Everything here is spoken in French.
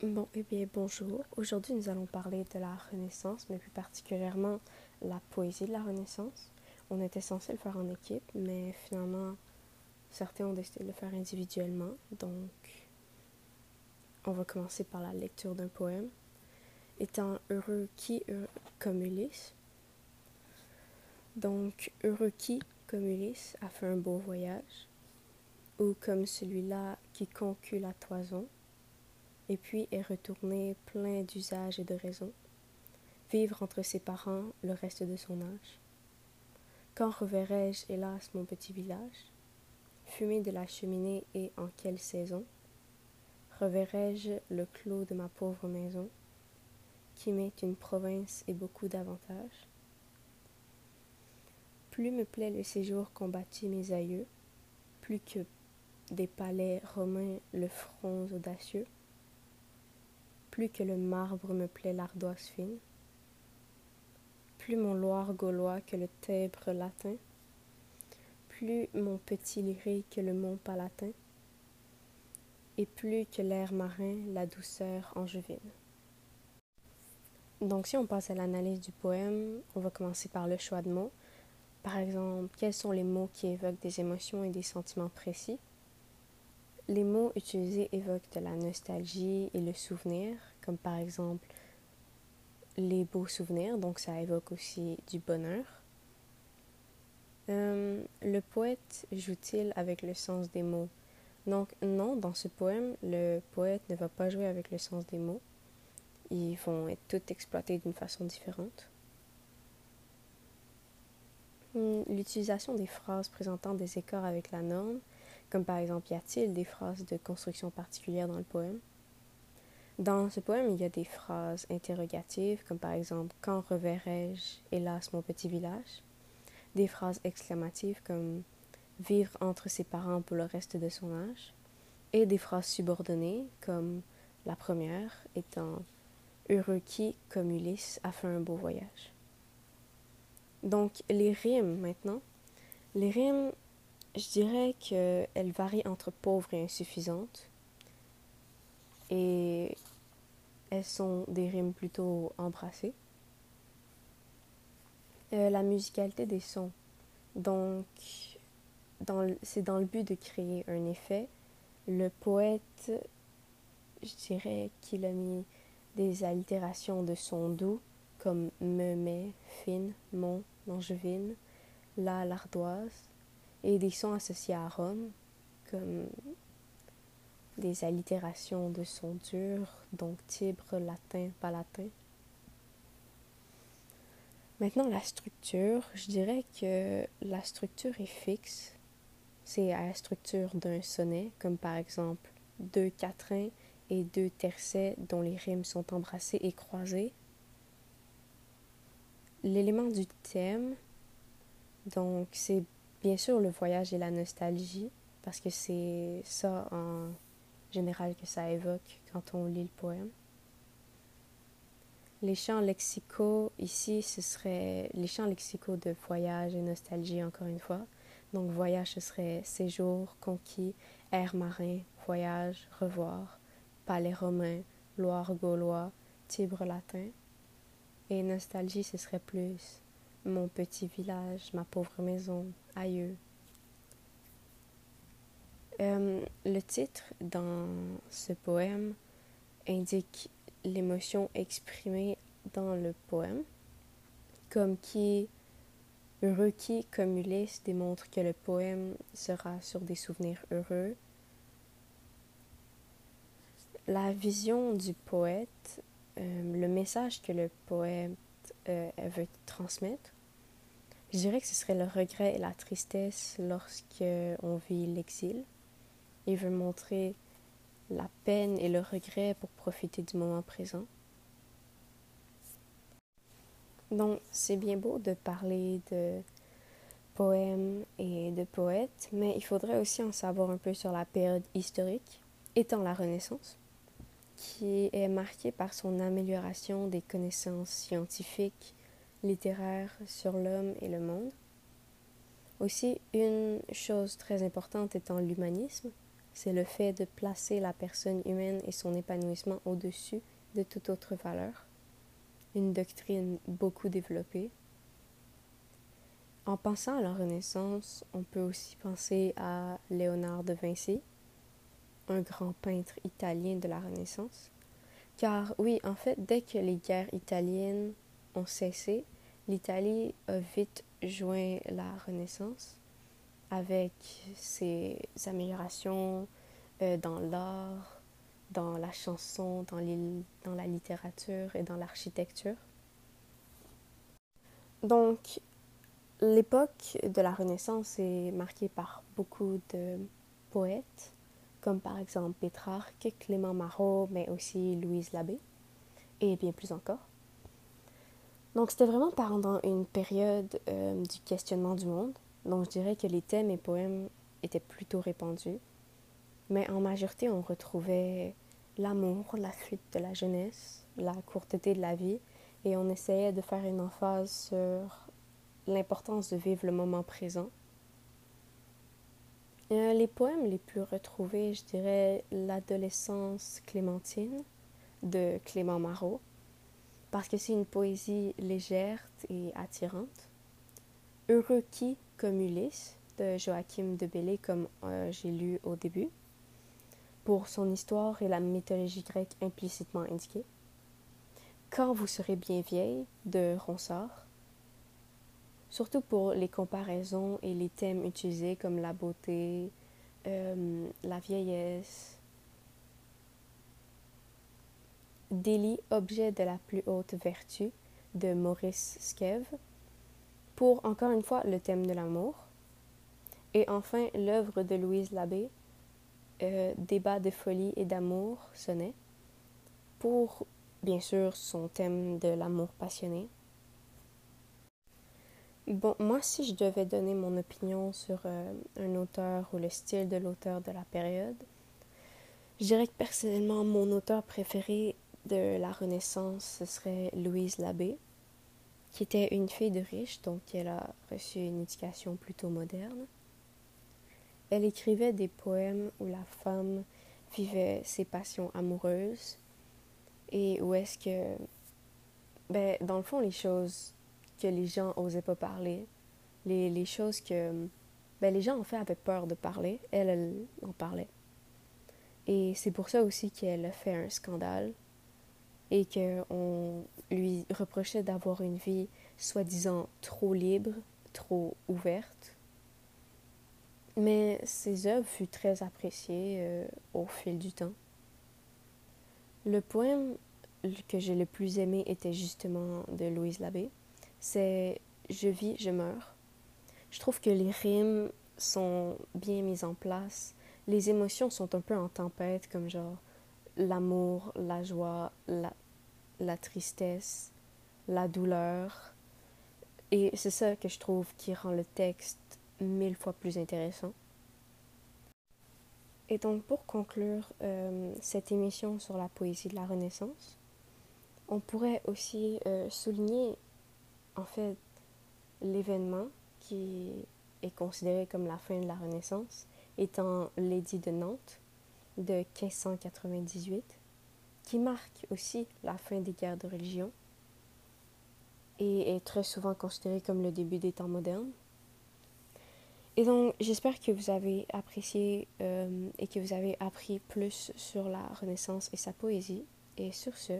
Bon, eh bien, bonjour. Aujourd'hui, nous allons parler de la Renaissance, mais plus particulièrement la poésie de la Renaissance. On était censé le faire en équipe, mais finalement, certains ont décidé de le faire individuellement. Donc, on va commencer par la lecture d'un poème. Étant heureux qui, comme Ulysse. Donc, heureux qui, comme Ulysse, a fait un beau voyage, ou comme celui-là qui conclut la toison et puis est retourné plein d'usages et de raisons, vivre entre ses parents le reste de son âge. Quand reverrai-je, hélas, mon petit village, fumer de la cheminée et en quelle saison? Reverrai-je le clos de ma pauvre maison, qui m'est une province et beaucoup d'avantages? Plus me plaît le séjour qu'ont bâti mes aïeux, plus que des palais romains le front audacieux, plus que le marbre me plaît l'ardoise fine, plus mon Loire gaulois que le Tèbre latin, plus mon petit lyrique que le mont palatin, et plus que l'air marin la douceur angevine. Donc si on passe à l'analyse du poème, on va commencer par le choix de mots. Par exemple, quels sont les mots qui évoquent des émotions et des sentiments précis? Les mots utilisés évoquent de la nostalgie et le souvenir, comme par exemple les beaux souvenirs, donc ça évoque aussi du bonheur. Euh, le poète joue-t-il avec le sens des mots? Donc non, dans ce poème, le poète ne va pas jouer avec le sens des mots. Ils vont être tous exploités d'une façon différente. Hmm, l'utilisation des phrases présentant des écarts avec la norme comme par exemple, y a-t-il des phrases de construction particulière dans le poème? Dans ce poème, il y a des phrases interrogatives, comme par exemple Quand reverrai-je, hélas, mon petit village Des phrases exclamatives comme Vivre entre ses parents pour le reste de son âge et des phrases subordonnées, comme la première étant Heureux qui, comme Ulysse, a fait un beau voyage. Donc, les rimes maintenant. Les rimes je dirais qu'elle varie entre pauvre et insuffisante. Et elles sont des rimes plutôt embrassées. Euh, la musicalité des sons. Donc, c'est dans le but de créer un effet. Le poète, je dirais qu'il a mis des allitérations de sons doux comme me, mais, fine, mon, angevine, la, l'ardoise, et des sons associés à Rome, comme des allitérations de sons durs, donc tibre, latin, palatin. Maintenant, la structure, je dirais que la structure est fixe. C'est la structure d'un sonnet, comme par exemple deux quatrains et deux tercets dont les rimes sont embrassées et croisées. L'élément du thème, donc c'est Bien sûr, le voyage et la nostalgie, parce que c'est ça en général que ça évoque quand on lit le poème. Les chants lexicaux, ici, ce serait les chants lexicaux de voyage et nostalgie, encore une fois. Donc, voyage, ce serait séjour, conquis, air marin, voyage, revoir, palais romain, Loire gaulois, Tibre latin. Et nostalgie, ce serait plus mon petit village, ma pauvre maison, aïeux. Euh, le titre dans ce poème indique l'émotion exprimée dans le poème, comme qui, heureux qui, comme Ulysse, démontre que le poème sera sur des souvenirs heureux. La vision du poète, euh, le message que le poète euh, veut transmettre, je dirais que ce serait le regret et la tristesse lorsque on vit l'exil. Il veut montrer la peine et le regret pour profiter du moment présent. Donc, c'est bien beau de parler de poèmes et de poètes, mais il faudrait aussi en savoir un peu sur la période historique, étant la Renaissance, qui est marquée par son amélioration des connaissances scientifiques littéraire sur l'homme et le monde. Aussi, une chose très importante étant l'humanisme, c'est le fait de placer la personne humaine et son épanouissement au-dessus de toute autre valeur. Une doctrine beaucoup développée. En pensant à la Renaissance, on peut aussi penser à Léonard de Vinci, un grand peintre italien de la Renaissance. Car oui, en fait, dès que les guerres italiennes cessé, l'Italie a vite joint la Renaissance avec ses améliorations euh, dans l'art, dans la chanson, dans, dans la littérature et dans l'architecture. Donc, l'époque de la Renaissance est marquée par beaucoup de poètes, comme par exemple Pétrarque, Clément Marot, mais aussi Louise Labbé, et bien plus encore. Donc c'était vraiment pendant une période euh, du questionnement du monde. Donc je dirais que les thèmes et poèmes étaient plutôt répandus. Mais en majorité, on retrouvait l'amour, la fuite de la jeunesse, la courteté de la vie, et on essayait de faire une emphase sur l'importance de vivre le moment présent. Euh, les poèmes les plus retrouvés, je dirais L'adolescence clémentine de Clément Marot, parce que c'est une poésie légère et attirante. Heureux qui, comme Ulysse, de Joachim de Bellay, comme euh, j'ai lu au début, pour son histoire et la mythologie grecque implicitement indiquée. Quand vous serez bien vieille, de Ronsard, surtout pour les comparaisons et les thèmes utilisés comme la beauté, euh, la vieillesse, Délit, objet de la plus haute vertu de Maurice Skev, pour encore une fois le thème de l'amour. Et enfin l'œuvre de Louise Labbé, euh, Débat de folie et d'amour, sonnet, pour bien sûr son thème de l'amour passionné. Bon, moi si je devais donner mon opinion sur euh, un auteur ou le style de l'auteur de la période, je dirais que personnellement mon auteur préféré de la Renaissance, ce serait Louise Labbé, qui était une fille de riche, donc elle a reçu une éducation plutôt moderne. Elle écrivait des poèmes où la femme vivait ses passions amoureuses et où est-ce que, ben, dans le fond, les choses que les gens osaient pas parler, les, les choses que ben, les gens en fait avaient peur de parler, elle, elle en parlait. Et c'est pour ça aussi qu'elle a fait un scandale et qu'on lui reprochait d'avoir une vie soi-disant trop libre, trop ouverte. Mais ses œuvres furent très appréciées euh, au fil du temps. Le poème que j'ai le plus aimé était justement de Louise Labbé. C'est Je vis, je meurs. Je trouve que les rimes sont bien mises en place. Les émotions sont un peu en tempête, comme genre l'amour, la joie, la, la tristesse, la douleur. Et c'est ça que je trouve qui rend le texte mille fois plus intéressant. Et donc pour conclure euh, cette émission sur la poésie de la Renaissance, on pourrait aussi euh, souligner en fait l'événement qui est considéré comme la fin de la Renaissance, étant l'édit de Nantes de 1598, qui marque aussi la fin des guerres de religion et est très souvent considéré comme le début des temps modernes. Et donc, j'espère que vous avez apprécié euh, et que vous avez appris plus sur la Renaissance et sa poésie. Et sur ce,